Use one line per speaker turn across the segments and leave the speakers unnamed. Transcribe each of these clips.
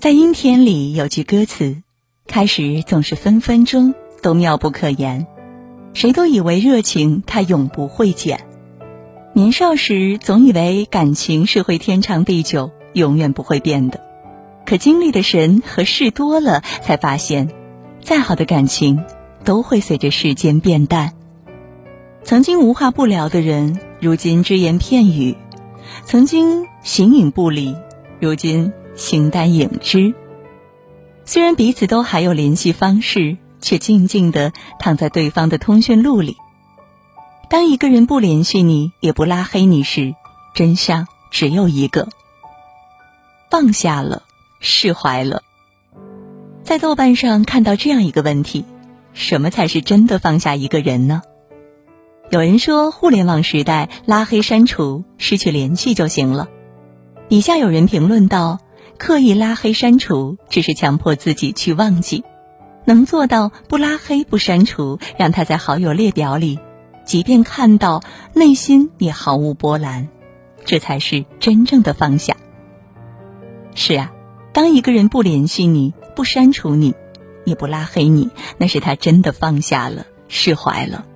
在阴天里有句歌词，开始总是分分钟都妙不可言，谁都以为热情它永不会减。年少时总以为感情是会天长地久，永远不会变的，可经历的人和事多了，才发现，再好的感情都会随着时间变淡。曾经无话不聊的人，如今只言片语；曾经形影不离，如今。形单影只，虽然彼此都还有联系方式，却静静的躺在对方的通讯录里。当一个人不联系你，也不拉黑你时，真相只有一个：放下了，释怀了。在豆瓣上看到这样一个问题：什么才是真的放下一个人呢？有人说，互联网时代，拉黑、删除、失去联系就行了。底下有人评论道。刻意拉黑删除，只是强迫自己去忘记；能做到不拉黑不删除，让他在好友列表里，即便看到，内心也毫无波澜，这才是真正的放下。是啊，当一个人不联系你，不删除你，也不拉黑你，那是他真的放下了，释怀了。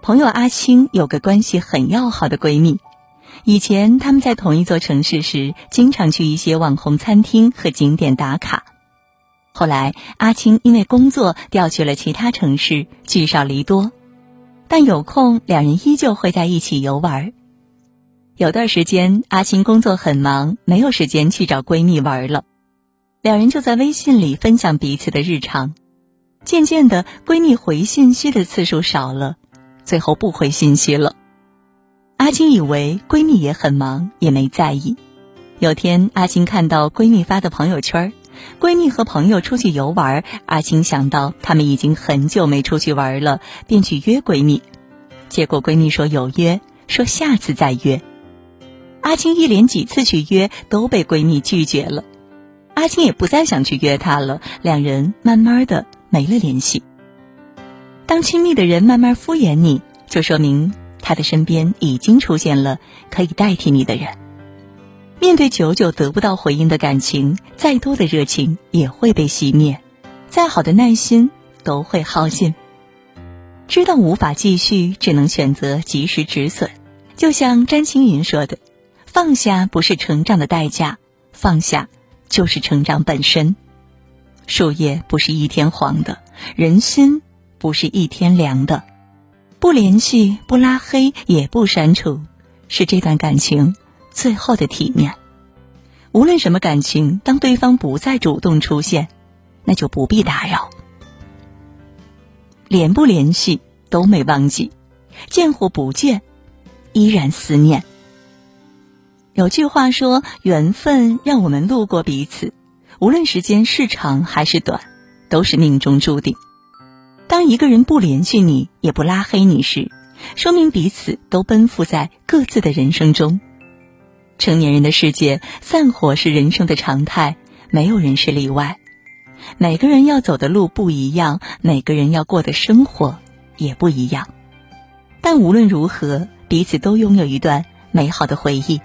朋友阿青有个关系很要好的闺蜜。以前他们在同一座城市时，经常去一些网红餐厅和景点打卡。后来阿青因为工作调去了其他城市，聚少离多，但有空两人依旧会在一起游玩。有段时间阿青工作很忙，没有时间去找闺蜜玩了，两人就在微信里分享彼此的日常。渐渐的，闺蜜回信息的次数少了，最后不回信息了。阿青以为闺蜜也很忙，也没在意。有天，阿青看到闺蜜发的朋友圈，闺蜜和朋友出去游玩。阿青想到他们已经很久没出去玩了，便去约闺蜜。结果闺蜜说有约，说下次再约。阿青一连几次去约，都被闺蜜拒绝了。阿青也不再想去约她了，两人慢慢的没了联系。当亲密的人慢慢敷衍你，就说明。他的身边已经出现了可以代替你的人。面对久久得不到回应的感情，再多的热情也会被熄灭，再好的耐心都会耗尽。知道无法继续，只能选择及时止损。就像詹青云说的：“放下不是成长的代价，放下就是成长本身。树叶不是一天黄的，人心不是一天凉的。”不联系，不拉黑，也不删除，是这段感情最后的体面。无论什么感情，当对方不再主动出现，那就不必打扰。联不联系都没忘记，见或不见，依然思念。有句话说：“缘分让我们路过彼此，无论时间是长还是短，都是命中注定。”当一个人不联系你，也不拉黑你时，说明彼此都奔赴在各自的人生中。成年人的世界，散伙是人生的常态，没有人是例外。每个人要走的路不一样，每个人要过的生活也不一样。但无论如何，彼此都拥有一段美好的回忆。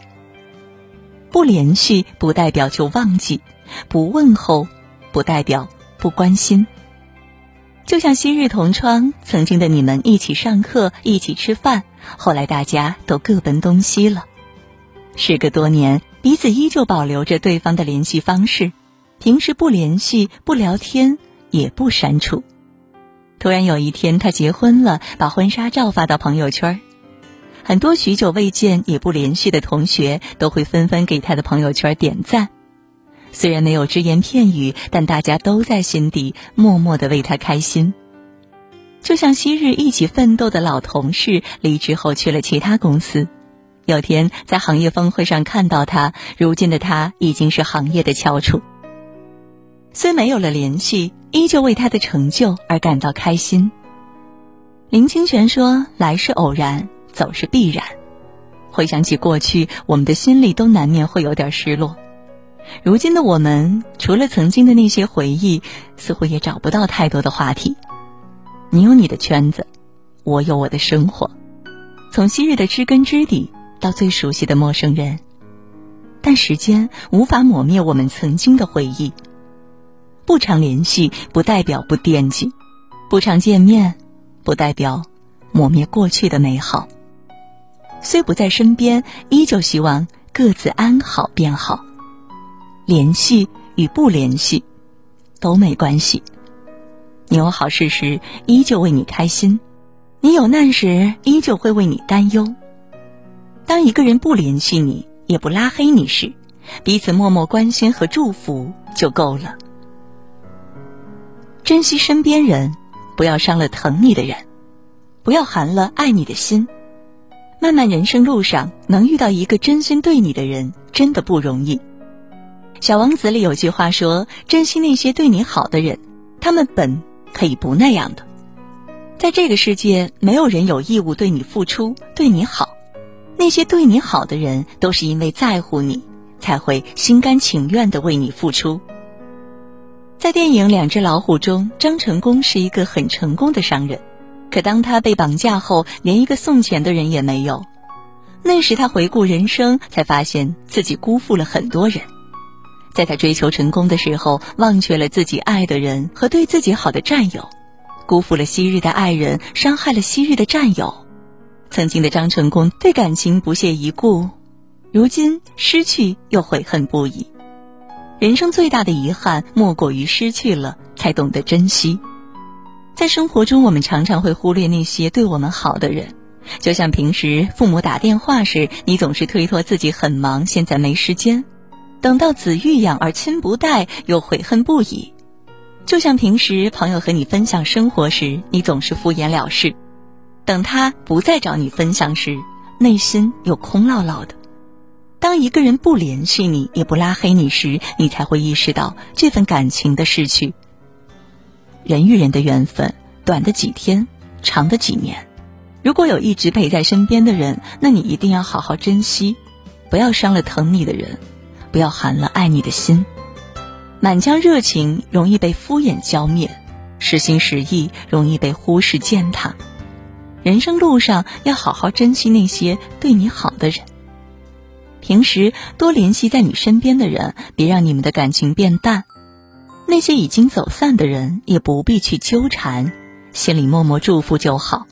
不联系不代表就忘记，不问候不代表不关心。就像昔日同窗，曾经的你们一起上课，一起吃饭，后来大家都各奔东西了。时隔多年，彼此依旧保留着对方的联系方式，平时不联系、不聊天，也不删除。突然有一天，他结婚了，把婚纱照发到朋友圈，很多许久未见也不联系的同学都会纷纷给他的朋友圈点赞。虽然没有只言片语，但大家都在心底默默的为他开心。就像昔日一起奋斗的老同事，离职后去了其他公司。有天在行业峰会上看到他，如今的他已经是行业的翘楚。虽没有了联系，依旧为他的成就而感到开心。林清玄说：“来是偶然，走是必然。”回想起过去，我们的心里都难免会有点失落。如今的我们，除了曾经的那些回忆，似乎也找不到太多的话题。你有你的圈子，我有我的生活。从昔日的知根知底，到最熟悉的陌生人，但时间无法抹灭我们曾经的回忆。不常联系不代表不惦记，不常见面不代表抹灭过去的美好。虽不在身边，依旧希望各自安好便好。联系与不联系都没关系。你有好事时，依旧为你开心；你有难时，依旧会为你担忧。当一个人不联系你，也不拉黑你时，彼此默默关心和祝福就够了。珍惜身边人，不要伤了疼你的人，不要寒了爱你的心。漫漫人生路上，能遇到一个真心对你的人，真的不容易。《小王子》里有句话说：“珍惜那些对你好的人，他们本可以不那样的。”在这个世界，没有人有义务对你付出、对你好。那些对你好的人，都是因为在乎你，才会心甘情愿的为你付出。在电影《两只老虎》中，张成功是一个很成功的商人，可当他被绑架后，连一个送钱的人也没有。那时他回顾人生，才发现自己辜负了很多人。在他追求成功的时候，忘却了自己爱的人和对自己好的战友，辜负了昔日的爱人，伤害了昔日的战友。曾经的张成功对感情不屑一顾，如今失去又悔恨不已。人生最大的遗憾莫过于失去了，才懂得珍惜。在生活中，我们常常会忽略那些对我们好的人，就像平时父母打电话时，你总是推脱自己很忙，现在没时间；等到子欲养而亲不待，又悔恨不已。就像平时朋友和你分享生活时，你总是敷衍了事。等他不再找你分享时，内心又空落落的。当一个人不联系你，也不拉黑你时，你才会意识到这份感情的逝去。人与人的缘分，短的几天，长的几年。如果有一直陪在身边的人，那你一定要好好珍惜，不要伤了疼你的人，不要寒了爱你的心。满腔热情容易被敷衍浇灭，实心实意容易被忽视践踏。人生路上要好好珍惜那些对你好的人。平时多联系在你身边的人，别让你们的感情变淡。那些已经走散的人也不必去纠缠，心里默默祝福就好。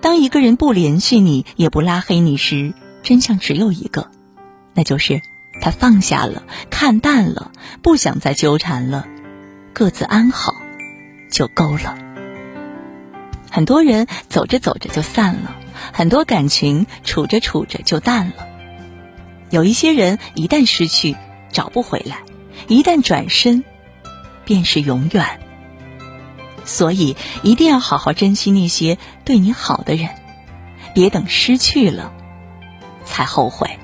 当一个人不联系你，也不拉黑你时，真相只有一个，那就是他放下了，看淡了，不想再纠缠了，各自安好就够了。很多人走着走着就散了，很多感情处着处着就淡了。有一些人一旦失去，找不回来；一旦转身，便是永远。所以一定要好好珍惜那些对你好的人，别等失去了才后悔。